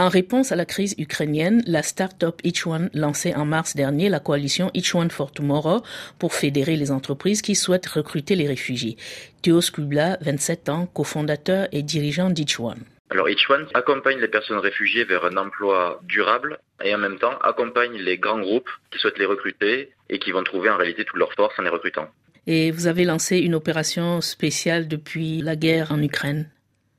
En réponse à la crise ukrainienne, la start-up One lançait en mars dernier la coalition One for Tomorrow pour fédérer les entreprises qui souhaitent recruter les réfugiés. Théo Skubla, 27 ans, cofondateur et dirigeant One. Alors One accompagne les personnes réfugiées vers un emploi durable et en même temps accompagne les grands groupes qui souhaitent les recruter et qui vont trouver en réalité toute leur force en les recrutant. Et vous avez lancé une opération spéciale depuis la guerre en Ukraine.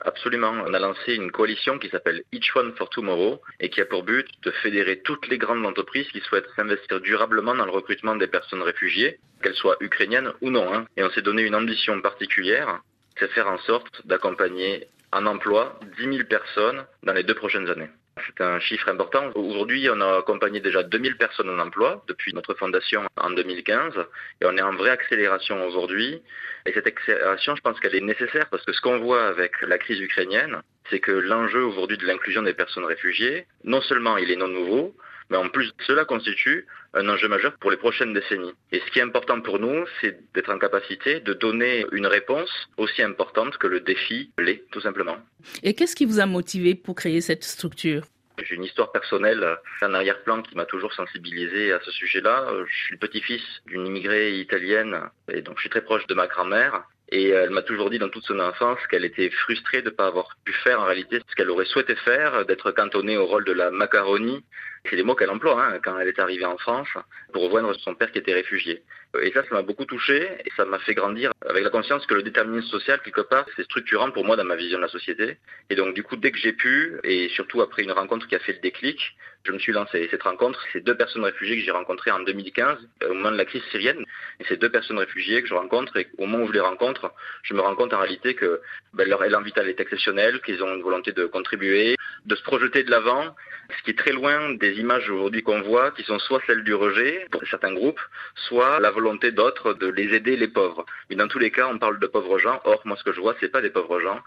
Absolument. On a lancé une coalition qui s'appelle Each One for Tomorrow et qui a pour but de fédérer toutes les grandes entreprises qui souhaitent s'investir durablement dans le recrutement des personnes réfugiées, qu'elles soient ukrainiennes ou non. Hein. Et on s'est donné une ambition particulière, c'est faire en sorte d'accompagner en emploi 10 000 personnes dans les deux prochaines années. C'est un chiffre important. Aujourd'hui, on a accompagné déjà 2000 personnes en emploi depuis notre fondation en 2015 et on est en vraie accélération aujourd'hui. Et cette accélération, je pense qu'elle est nécessaire parce que ce qu'on voit avec la crise ukrainienne, c'est que l'enjeu aujourd'hui de l'inclusion des personnes réfugiées, non seulement il est non nouveau, mais en plus, cela constitue un enjeu majeur pour les prochaines décennies. Et ce qui est important pour nous, c'est d'être en capacité de donner une réponse aussi importante que le défi l'est, tout simplement. Et qu'est-ce qui vous a motivé pour créer cette structure? J'ai une histoire personnelle, un arrière-plan qui m'a toujours sensibilisé à ce sujet-là. Je suis le petit-fils d'une immigrée italienne et donc je suis très proche de ma grand-mère. Et elle m'a toujours dit dans toute son enfance qu'elle était frustrée de ne pas avoir pu faire en réalité ce qu'elle aurait souhaité faire, d'être cantonnée au rôle de la macaroni. C'est les mots qu'elle emploie hein, quand elle est arrivée en France pour rejoindre son père qui était réfugié. Et ça, ça m'a beaucoup touché et ça m'a fait grandir avec la conscience que le déterminisme social, quelque part, c'est structurant pour moi dans ma vision de la société. Et donc, du coup, dès que j'ai pu, et surtout après une rencontre qui a fait le déclic, je me suis lancé. Cette rencontre, c'est deux personnes réfugiées que j'ai rencontrées en 2015, au moment de la crise syrienne. Et ces deux personnes réfugiées que je rencontre, et au moment où je les rencontre, je me rends compte en réalité que ben, leur élan vital est exceptionnel, qu'ils ont une volonté de contribuer, de se projeter de l'avant, ce qui est très loin des images aujourd'hui qu'on voit, qui sont soit celles du rejet pour certains groupes, soit la volonté d'autres de les aider les pauvres. Mais dans tous les cas, on parle de pauvres gens. Or, moi, ce que je vois, c'est pas des pauvres gens,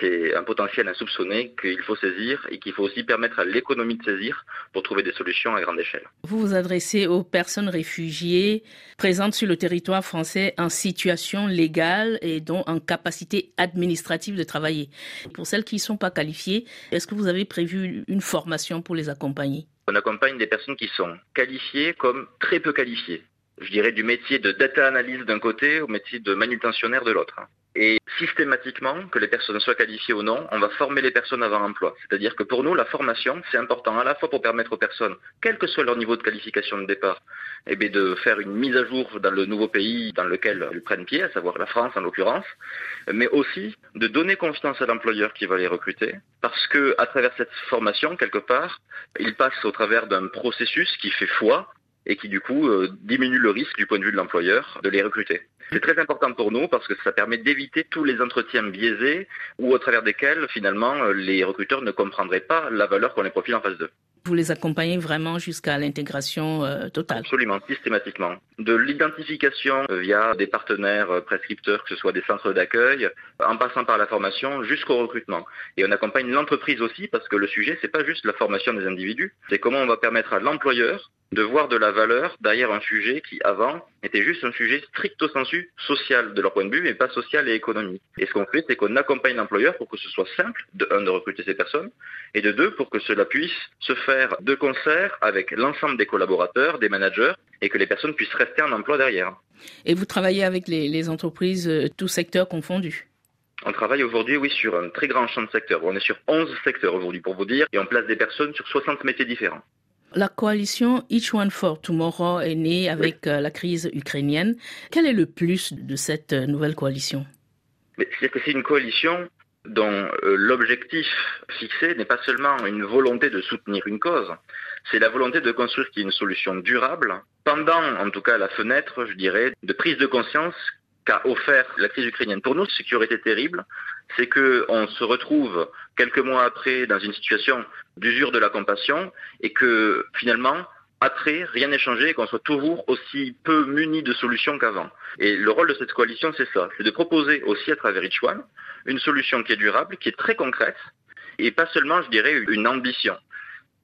c'est un potentiel insoupçonné qu'il faut saisir et qu'il faut aussi permettre à l'économie de saisir pour trouver des solutions à grande échelle. Vous vous adressez aux personnes réfugiées présentes sur le territoire français en situation légale et dont en capacité administrative de travailler. Pour celles qui ne sont pas qualifiées, est-ce que vous avez prévu une formation pour les accompagner? On accompagne des personnes qui sont qualifiées comme très peu qualifiées. Je dirais du métier de data analyse d'un côté au métier de manutentionnaire de l'autre. Et systématiquement, que les personnes soient qualifiées ou non, on va former les personnes avant emploi. C'est-à-dire que pour nous, la formation, c'est important à la fois pour permettre aux personnes, quel que soit leur niveau de qualification de départ, eh de faire une mise à jour dans le nouveau pays dans lequel elles prennent pied, à savoir la France en l'occurrence, mais aussi de donner confiance à l'employeur qui va les recruter, parce que à travers cette formation, quelque part, ils passent au travers d'un processus qui fait foi et qui du coup euh, diminue le risque du point de vue de l'employeur de les recruter. C'est très important pour nous parce que ça permet d'éviter tous les entretiens biaisés ou au travers desquels finalement euh, les recruteurs ne comprendraient pas la valeur qu'on les profile en face d'eux. Vous les accompagnez vraiment jusqu'à l'intégration euh, totale Absolument, systématiquement. De l'identification via des partenaires prescripteurs, que ce soit des centres d'accueil, en passant par la formation jusqu'au recrutement. Et on accompagne l'entreprise aussi parce que le sujet, c'est pas juste la formation des individus, c'est comment on va permettre à l'employeur de voir de la valeur derrière un sujet qui avant était juste un sujet stricto sensu social de leur point de vue, mais pas social et économique. Et ce qu'on fait, c'est qu'on accompagne l'employeur pour que ce soit simple, de un, de recruter ces personnes, et de deux, pour que cela puisse se faire de concert avec l'ensemble des collaborateurs, des managers, et que les personnes puissent rester en emploi derrière. Et vous travaillez avec les, les entreprises, euh, tous secteurs confondus? On travaille aujourd'hui, oui, sur un très grand champ de secteurs. On est sur 11 secteurs aujourd'hui, pour vous dire, et on place des personnes sur 60 métiers différents. La coalition Each One for Tomorrow est née avec euh, la crise ukrainienne. Quel est le plus de cette euh, nouvelle coalition? C'est que c'est une coalition dont euh, l'objectif fixé n'est pas seulement une volonté de soutenir une cause, c'est la volonté de construire une solution durable pendant, en tout cas, la fenêtre, je dirais, de prise de conscience qu'a offert la crise ukrainienne. Pour nous, ce qui aurait été terrible, c'est qu'on se retrouve quelques mois après dans une situation d'usure de la compassion et que finalement, après, rien n'est changé et qu'on soit toujours aussi peu muni de solutions qu'avant. Et le rôle de cette coalition, c'est ça, c'est de proposer aussi à travers Each One une solution qui est durable, qui est très concrète, et pas seulement, je dirais, une ambition.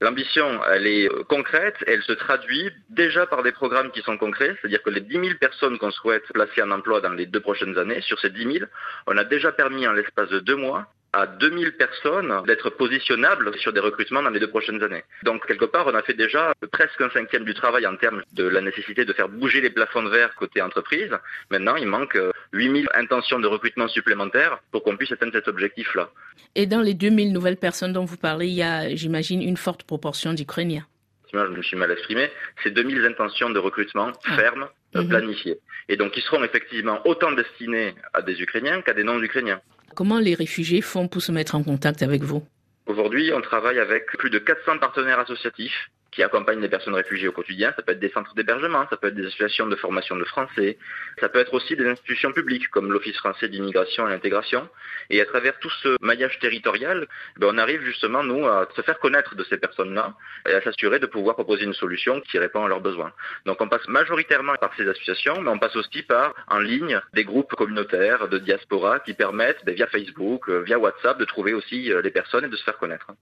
L'ambition, elle est euh, concrète, elle se traduit déjà par des programmes qui sont concrets, c'est-à-dire que les 10 000 personnes qu'on souhaite placer en emploi dans les deux prochaines années, sur ces 10 000, on a déjà permis en l'espace de deux mois à 2000 personnes d'être positionnables sur des recrutements dans les deux prochaines années. Donc quelque part, on a fait déjà presque un cinquième du travail en termes de la nécessité de faire bouger les plafonds de verre côté entreprise. Maintenant, il manque 8000 intentions de recrutement supplémentaires pour qu'on puisse atteindre cet objectif-là. Et dans les 2000 nouvelles personnes dont vous parlez, il y a, j'imagine, une forte proportion d'Ukrainiens je me suis mal exprimé, c'est 2000 intentions de recrutement ah. fermes, euh, mhm. planifiées. Et donc, ils seront effectivement autant destinés à des Ukrainiens qu'à des non-Ukrainiens. Comment les réfugiés font pour se mettre en contact avec vous? Aujourd'hui, on travaille avec plus de 400 partenaires associatifs qui accompagnent les personnes réfugiées au quotidien. Ça peut être des centres d'hébergement, ça peut être des associations de formation de français, ça peut être aussi des institutions publiques comme l'Office français d'immigration et d'intégration. Et à travers tout ce maillage territorial, ben, on arrive justement, nous, à se faire connaître de ces personnes-là et à s'assurer de pouvoir proposer une solution qui répond à leurs besoins. Donc on passe majoritairement par ces associations, mais on passe aussi par, en ligne, des groupes communautaires de diaspora qui permettent, ben, via Facebook, euh, via WhatsApp, de trouver aussi euh, les personnes et de se faire connaître.